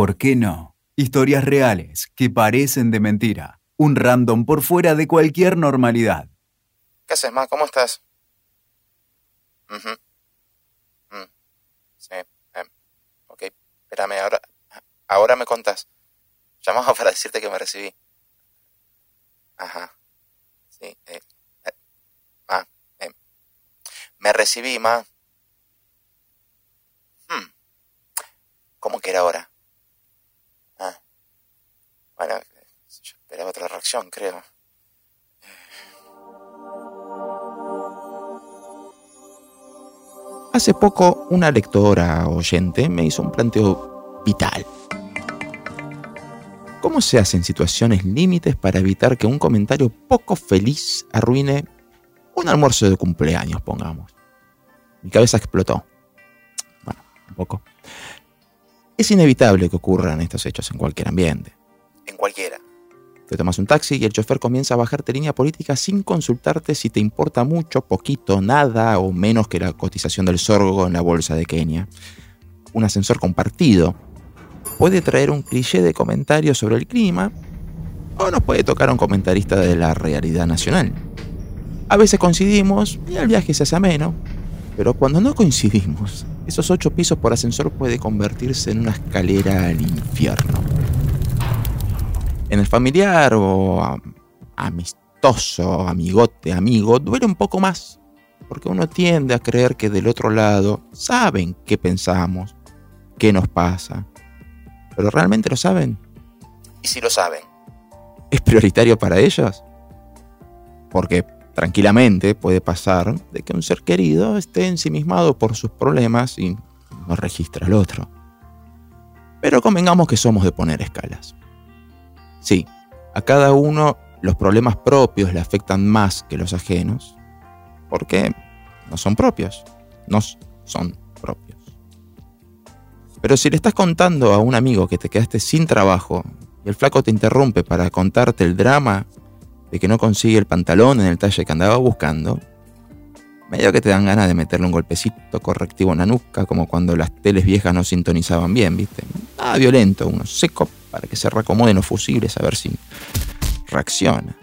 ¿Por qué no? Historias reales que parecen de mentira. Un random por fuera de cualquier normalidad. ¿Qué haces, ma? ¿Cómo estás? Ujú. Mm, Sí. em, ok. Espérame, ahora, ahora me contás. Llamaba para decirte que me recibí. Ajá. Sí. Eh, eh, ma, em, me recibí, ma. Hmm. ¿Cómo que era ahora? Bueno, yo esperaba otra reacción, creo. Hace poco una lectora oyente me hizo un planteo vital. ¿Cómo se hacen situaciones límites para evitar que un comentario poco feliz arruine un almuerzo de cumpleaños, pongamos? Mi cabeza explotó. Bueno, un poco. Es inevitable que ocurran estos hechos en cualquier ambiente. En cualquiera. Te tomas un taxi y el chofer comienza a bajarte línea política sin consultarte si te importa mucho, poquito, nada o menos que la cotización del sorgo en la bolsa de Kenia. Un ascensor compartido puede traer un cliché de comentario sobre el clima o nos puede tocar a un comentarista de la realidad nacional. A veces coincidimos y el viaje se hace ameno, pero cuando no coincidimos, esos ocho pisos por ascensor puede convertirse en una escalera al infierno en el familiar o a- amistoso, amigote, amigo, duele un poco más. Porque uno tiende a creer que del otro lado saben qué pensamos, qué nos pasa. Pero realmente lo saben. Y si lo saben. ¿Es prioritario para ellos? Porque tranquilamente puede pasar de que un ser querido esté ensimismado por sus problemas y no registra al otro. Pero convengamos que somos de poner escalas. Sí, a cada uno los problemas propios le afectan más que los ajenos, porque no son propios, no son propios. Pero si le estás contando a un amigo que te quedaste sin trabajo y el flaco te interrumpe para contarte el drama de que no consigue el pantalón en el talle que andaba buscando, medio que te dan ganas de meterle un golpecito correctivo en la nuca, como cuando las teles viejas no sintonizaban bien, ¿viste? Ah, violento, uno seco para que se reacomoden los fusibles a ver si reacciona.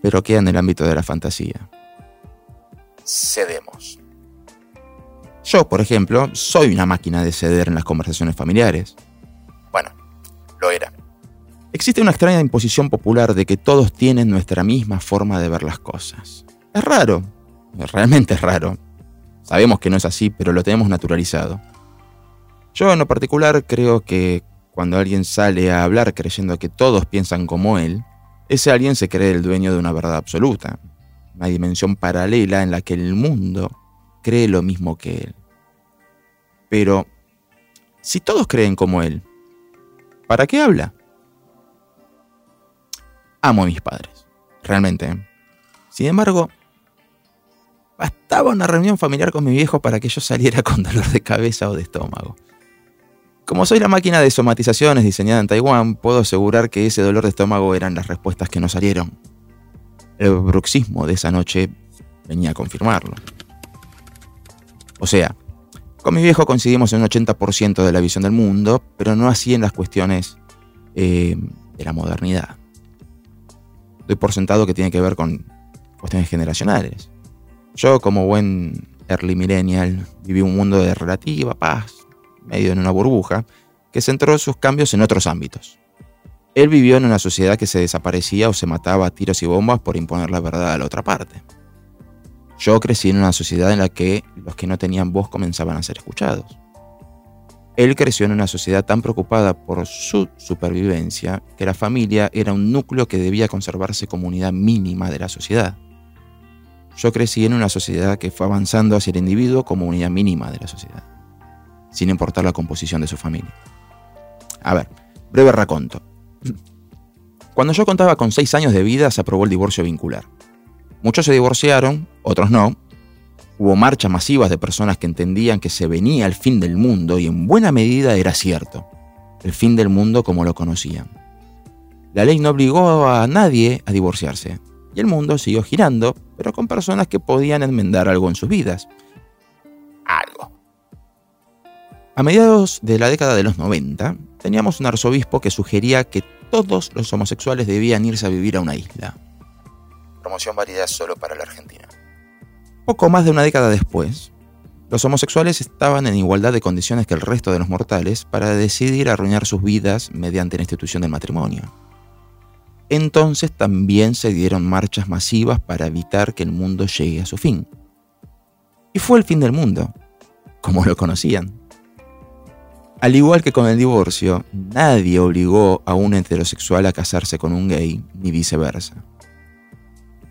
Pero queda en el ámbito de la fantasía. Cedemos. Yo, por ejemplo, soy una máquina de ceder en las conversaciones familiares. Bueno, lo era. Existe una extraña imposición popular de que todos tienen nuestra misma forma de ver las cosas. Es raro, realmente es raro. Sabemos que no es así, pero lo tenemos naturalizado. Yo en lo particular creo que cuando alguien sale a hablar creyendo que todos piensan como él, ese alguien se cree el dueño de una verdad absoluta, una dimensión paralela en la que el mundo cree lo mismo que él. Pero, si todos creen como él, ¿para qué habla? Amo a mis padres, realmente. Sin embargo, bastaba una reunión familiar con mi viejo para que yo saliera con dolor de cabeza o de estómago. Como soy la máquina de somatizaciones diseñada en Taiwán, puedo asegurar que ese dolor de estómago eran las respuestas que no salieron. El bruxismo de esa noche venía a confirmarlo. O sea, con mi viejo coincidimos en un 80% de la visión del mundo, pero no así en las cuestiones eh, de la modernidad. Doy por sentado que tiene que ver con cuestiones generacionales. Yo, como buen early millennial, viví un mundo de relativa paz, medio en una burbuja, que centró sus cambios en otros ámbitos. Él vivió en una sociedad que se desaparecía o se mataba a tiros y bombas por imponer la verdad a la otra parte. Yo crecí en una sociedad en la que los que no tenían voz comenzaban a ser escuchados. Él creció en una sociedad tan preocupada por su supervivencia que la familia era un núcleo que debía conservarse como unidad mínima de la sociedad. Yo crecí en una sociedad que fue avanzando hacia el individuo como unidad mínima de la sociedad, sin importar la composición de su familia. A ver, breve raconto. Cuando yo contaba con 6 años de vida se aprobó el divorcio vincular. Muchos se divorciaron, otros no. Hubo marchas masivas de personas que entendían que se venía el fin del mundo y en buena medida era cierto. El fin del mundo como lo conocían. La ley no obligó a nadie a divorciarse y el mundo siguió girando, pero con personas que podían enmendar algo en sus vidas. Algo. A mediados de la década de los 90, teníamos un arzobispo que sugería que todos los homosexuales debían irse a vivir a una isla. Promoción válida solo para la Argentina. Poco más de una década después, los homosexuales estaban en igualdad de condiciones que el resto de los mortales para decidir arruinar sus vidas mediante la institución del matrimonio. Entonces también se dieron marchas masivas para evitar que el mundo llegue a su fin. Y fue el fin del mundo, como lo conocían. Al igual que con el divorcio, nadie obligó a un heterosexual a casarse con un gay, ni viceversa.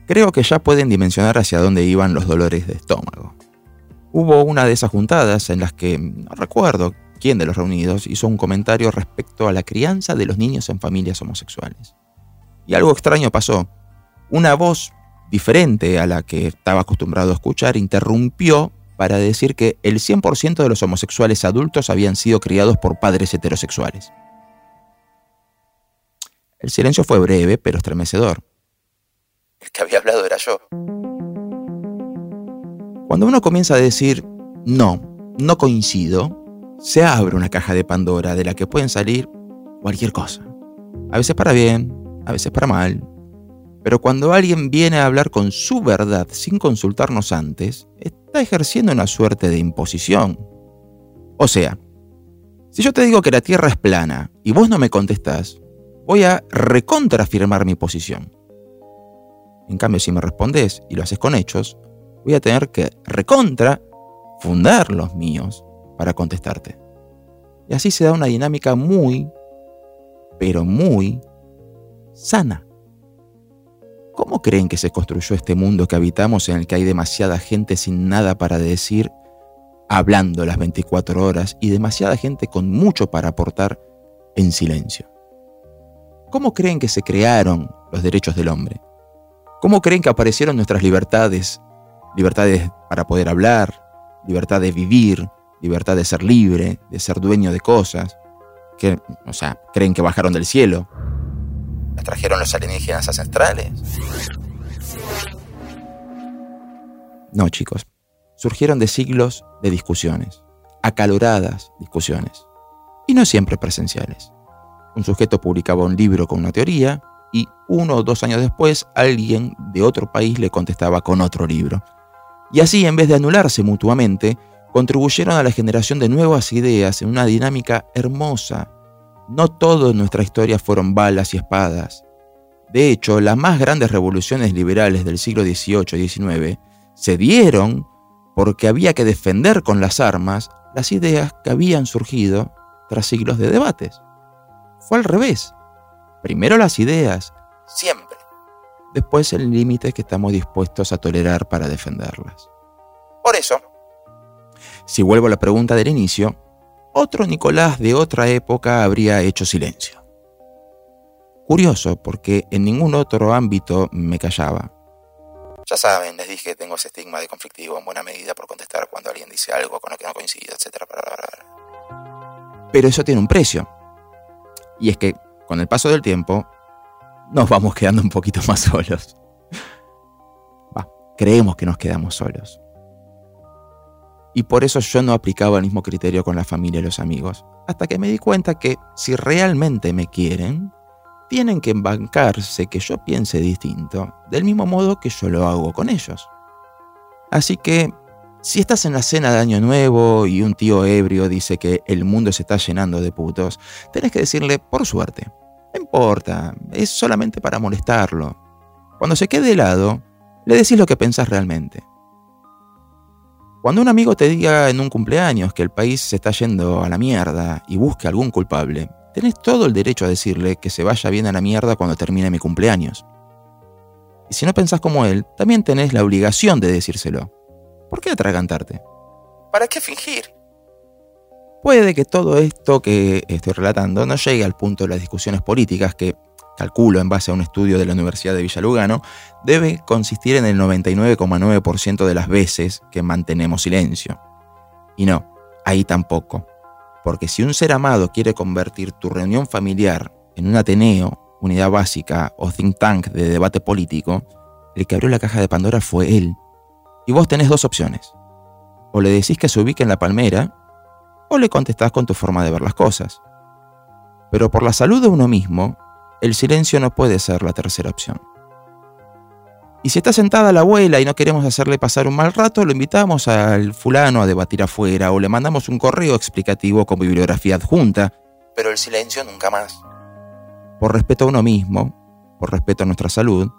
Creo que ya pueden dimensionar hacia dónde iban los dolores de estómago. Hubo una de esas juntadas en las que, no recuerdo quién de los reunidos, hizo un comentario respecto a la crianza de los niños en familias homosexuales. Y algo extraño pasó. Una voz diferente a la que estaba acostumbrado a escuchar interrumpió para decir que el 100% de los homosexuales adultos habían sido criados por padres heterosexuales. El silencio fue breve, pero estremecedor. El que había hablado era yo. Cuando uno comienza a decir, no, no coincido, se abre una caja de Pandora de la que pueden salir cualquier cosa. A veces para bien, a veces para mal, pero cuando alguien viene a hablar con su verdad sin consultarnos antes, está ejerciendo una suerte de imposición. O sea, si yo te digo que la Tierra es plana y vos no me contestás, voy a recontrafirmar mi posición. En cambio, si me respondes y lo haces con hechos, voy a tener que recontra fundar los míos para contestarte. Y así se da una dinámica muy, pero muy sana. ¿Cómo creen que se construyó este mundo que habitamos en el que hay demasiada gente sin nada para decir, hablando las 24 horas, y demasiada gente con mucho para aportar en silencio? ¿Cómo creen que se crearon los derechos del hombre? ¿Cómo creen que aparecieron nuestras libertades? Libertades para poder hablar, libertad de vivir, libertad de ser libre, de ser dueño de cosas. Que, o sea, creen que bajaron del cielo. ¿Las trajeron los alienígenas ancestrales? No, chicos. Surgieron de siglos de discusiones, acaloradas discusiones, y no siempre presenciales. Un sujeto publicaba un libro con una teoría y uno o dos años después alguien de otro país le contestaba con otro libro. Y así, en vez de anularse mutuamente, contribuyeron a la generación de nuevas ideas en una dinámica hermosa. No todo en nuestra historia fueron balas y espadas. De hecho, las más grandes revoluciones liberales del siglo XVIII y XIX se dieron porque había que defender con las armas las ideas que habían surgido tras siglos de debates. Fue al revés. Primero las ideas, Siempre. después el límite que estamos dispuestos a tolerar para defenderlas. Por eso, Si vuelvo a la pregunta del inicio, otro Nicolás de otra época habría hecho silencio. Curioso, porque en ningún otro ámbito me callaba. ya saben, les dije que tengo ese estigma de conflictivo en buena medida por contestar cuando alguien dice algo con lo que no coincido, etc. Pero eso tiene un precio. Y es que, con el paso del tiempo, nos vamos quedando un poquito más solos. Va, creemos que nos quedamos solos. Y por eso yo no aplicaba el mismo criterio con la familia y los amigos. Hasta que me di cuenta que si realmente me quieren, tienen que bancarse que yo piense distinto, del mismo modo que yo lo hago con ellos. Así que, si estás en la cena de Año Nuevo y un tío ebrio dice que el mundo se está llenando de putos, tenés que decirle, por suerte, no importa, es solamente para molestarlo. Cuando se quede helado, le decís lo que pensás realmente. Cuando un amigo te diga en un cumpleaños que el país se está yendo a la mierda y busque algún culpable, tenés todo el derecho a decirle que se vaya bien a la mierda cuando termine mi cumpleaños. Y si no pensás como él, también tenés la obligación de decírselo. ¿Por qué atragantarte? ¿Para qué fingir? Puede que todo esto que estoy relatando no llegue al punto de las discusiones políticas que, calculo en base a un estudio de la Universidad de Villalugano, debe consistir en el 99,9% de las veces que mantenemos silencio. Y no, ahí tampoco. Porque si un ser amado quiere convertir tu reunión familiar en un Ateneo, unidad básica o think tank de debate político, el que abrió la caja de Pandora fue él. Y vos tenés dos opciones. O le decís que se ubique en la palmera, o le contestás con tu forma de ver las cosas. Pero por la salud de uno mismo, el silencio no puede ser la tercera opción. Y si está sentada la abuela y no queremos hacerle pasar un mal rato, lo invitamos al fulano a debatir afuera o le mandamos un correo explicativo con bibliografía adjunta. Pero el silencio nunca más. Por respeto a uno mismo, por respeto a nuestra salud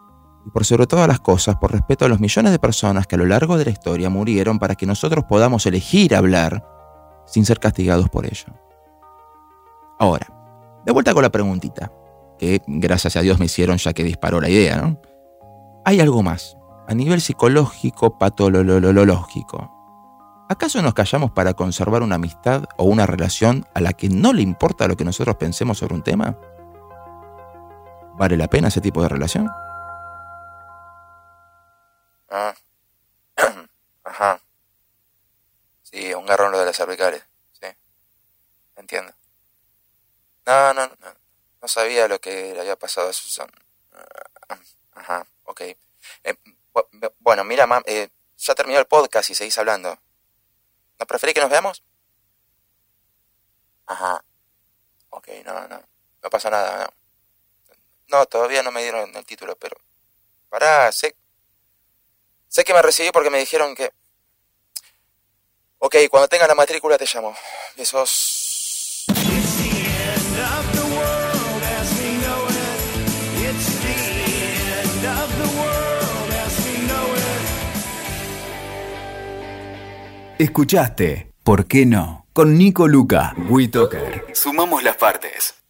y por sobre todas las cosas, por respeto a los millones de personas que a lo largo de la historia murieron para que nosotros podamos elegir hablar sin ser castigados por ello. Ahora, de vuelta con la preguntita, que gracias a Dios me hicieron ya que disparó la idea, ¿no? Hay algo más, a nivel psicológico, patológico. ¿Acaso nos callamos para conservar una amistad o una relación a la que no le importa lo que nosotros pensemos sobre un tema? ¿Vale la pena ese tipo de relación? Ah. Ajá. Sí, un garrón lo de las cervicales. Sí. Entiendo. No, no, no. No sabía lo que le había pasado a Susan. Ah, ajá, ok. Eh, bueno, mira, mam, eh, ya terminó el podcast y seguís hablando. ¿No preferís que nos veamos? Ajá. Ok, no, no. No pasa nada, no. No, todavía no me dieron el título, pero... Pará, sé... Sé que me recibí porque me dijeron que... Ok, cuando tenga la matrícula te llamo. Besos. Escuchaste ¿Por qué no? Con Nico Luca, WeToker. Sumamos las partes.